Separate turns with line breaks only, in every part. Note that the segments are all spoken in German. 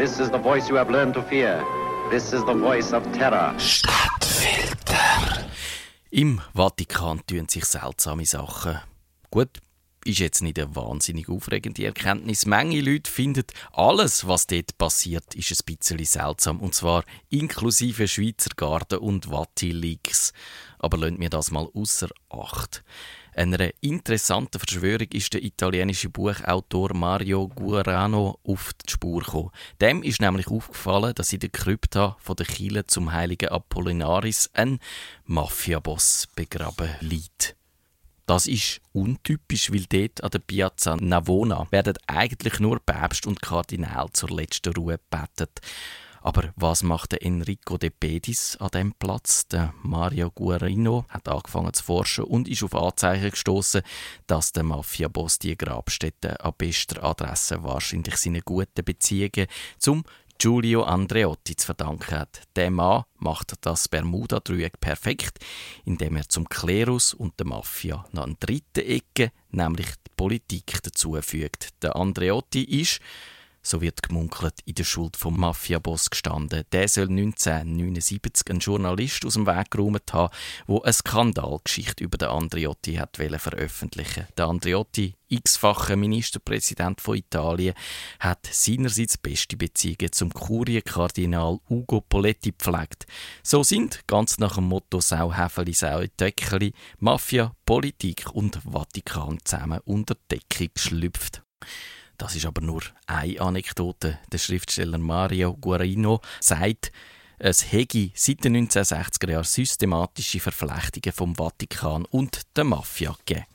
This is the voice you have learned to fear. This is the voice of terror.
Stadtfilter. Im Vatikan tun sich seltsame Sachen. Gut, ist jetzt nicht eine wahnsinnig aufregende Erkenntnis. Menge Leute finden, alles, was dort passiert, ist ein bisschen seltsam. Und zwar inklusive Schweizer Garten und Vati-Leaks. Aber lasst mir das mal außer Acht. Einer interessanten Verschwörung ist der italienische Buchautor Mario Guarano auf die Spur gekommen. Dem ist nämlich aufgefallen, dass in der Krypta von der Kille zum heiligen Apollinaris ein Mafiaboss begraben liegt. Das ist untypisch, weil dort an der Piazza Navona werden eigentlich nur Päpst und Kardinal zur letzten Ruhe betet. Aber was macht Enrico de Pedis an dem Platz? Der Mario Guarino hat angefangen zu forschen und ist auf Anzeichen gestoßen, dass der Mafiaboss die Grabstätte an bester Adresse wahrscheinlich seine guten Beziehungen zum Giulio Andreotti zu verdanken hat. Der Mann macht das Bermuda-Dreieck perfekt, indem er zum Klerus und der Mafia noch eine dritte Ecke, nämlich die Politik, dazufügt. Der Andreotti ist so wird gemunkelt, in der Schuld vom Mafiaboss gestanden. Der soll 1979 einen Journalist aus dem Weg geräumt haben, der eine Skandalgeschichte über den Andriotti hat veröffentlichen Der Andriotti, x-facher Ministerpräsident von Italien, hat seinerseits beste Beziehungen zum Kurienkardinal Ugo Poletti gepflegt. So sind, ganz nach dem Motto Sau Häfeli, Sau Töckeli, Mafia, Politik und Vatikan zusammen unter Decke geschlüpft. Das ist aber nur eine Anekdote. Der Schriftsteller Mario Guarino sagt, es hege seit den 1960er Jahren systematische Verflechtungen vom Vatikan und der Mafia gegeben.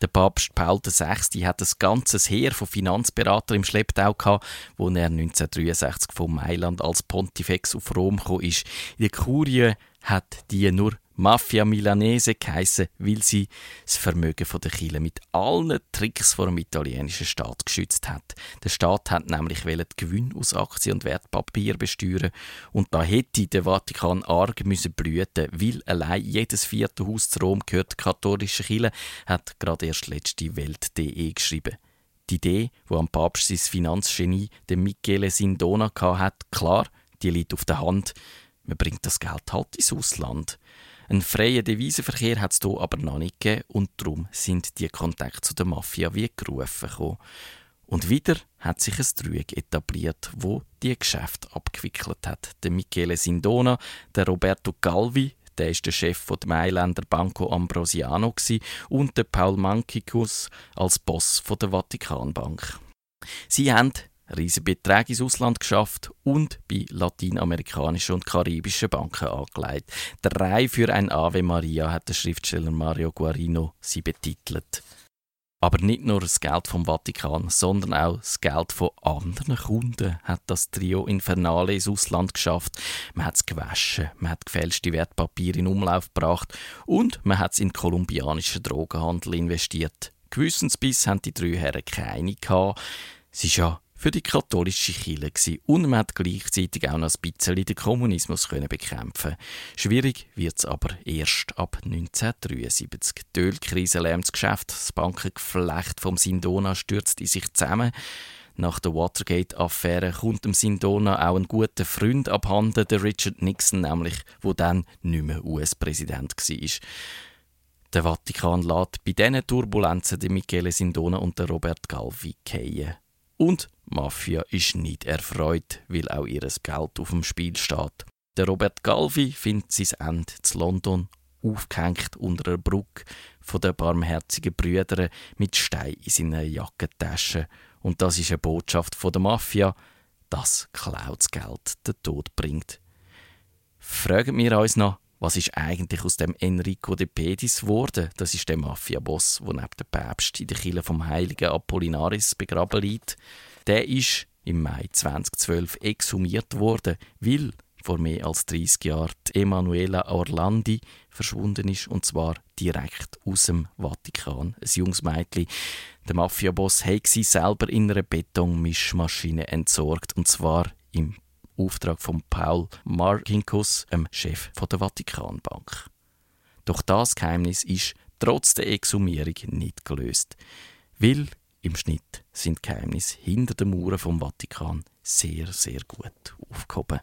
Der Papst Paul VI. hat ein ganzes Heer von Finanzberatern im Schlepptau gehabt, wo er 1963 von Mailand als Pontifex auf Rom gekommen ist. In der Kurie hat die nur Mafia Milanese geheissen, weil sie das Vermögen der Kirche mit allen Tricks vor dem italienischen Staat geschützt hat. Der Staat hat nämlich die Gewinn aus Aktien und Wertpapier besteuern und da hätte der Vatikan arg müssen blüten, weil allein jedes vierte Haus zu Rom gehört der katholischen Kirche, hat gerade erst letzte Welt.de geschrieben. Die Idee, wo am Papst sein Finanzgenie, der Michele Sindona, hat, klar, die liegt auf der Hand. Man bringt das Geld halt ins Ausland. Ein freien Devisenverkehr hat es hier aber noch nicht gegeben und darum sind die Kontakte zu der Mafia wie gerufen gekommen. Und wieder hat sich ein Dreieck etabliert, wo die Geschäfte abgewickelt hat. Der Michele Sindona, der Roberto Galvi, der ist der Chef von der Mailänder Banco Ambrosiano und der Paul Mankicus als Boss von der Vatikanbank. Sie haben riesige Beträge ins Ausland geschafft und bei lateinamerikanischen und karibischen Banken angelegt. Drei für ein Ave Maria hat der Schriftsteller Mario Guarino sie betitelt. Aber nicht nur das Geld vom Vatikan, sondern auch das Geld von anderen Kunden hat das Trio Infernale ins Ausland geschafft. Man hat es gewaschen, man hat gefälschte Wertpapiere in Umlauf gebracht und man hat es in kolumbianischen Drogenhandel investiert. Gewissensbiss haben die drei Herren keine gehabt. Es ist ja für die katholische Kirche und man hat gleichzeitig auch noch ein bisschen den Kommunismus können bekämpfen. Schwierig wird es aber erst ab 1973. Die Ölkrise lärmt das Geschäft, das Bankengeflecht vom Sindona stürzt in sich zusammen. Nach der Watergate-Affäre kommt dem Sindona auch ein guter Freund abhanden, der Richard Nixon, nämlich, wo dann nicht mehr US-Präsident war. Der Vatikan lädt bei diesen Turbulenzen den Michele Sindona und den Robert Galvi fallen. Und Mafia ist nicht erfreut, weil auch ihr Geld auf dem Spiel steht. Der Robert Galvi findet sein Ende zu London aufgehängt unter einer Brücke von den barmherzigen Brüdern mit Stein in seiner Jackentasche. Und das ist eine Botschaft von der Mafia, dass klautes Geld den Tod bringt. Fragen wir uns noch, was ist eigentlich aus dem Enrico de Pedis geworden? Das ist der Mafia-Boss, der neben dem Päpst in der Kille vom heiligen Apollinaris begraben liegt. Der ist im Mai 2012 exhumiert worden, weil vor mehr als 30 Jahren Emanuela Orlandi verschwunden ist, und zwar direkt aus dem Vatikan. Ein junges Mädchen. Der Mafiaboss hat sie selber in einer Betonmischmaschine entsorgt, und zwar im Auftrag von Paul Markinkus, dem Chef der Vatikanbank. Doch das Geheimnis ist trotz der Exhumierung nicht gelöst, weil im Schnitt sind Geheimnisse hinter den Mauern vom Vatikan sehr, sehr gut aufgehoben.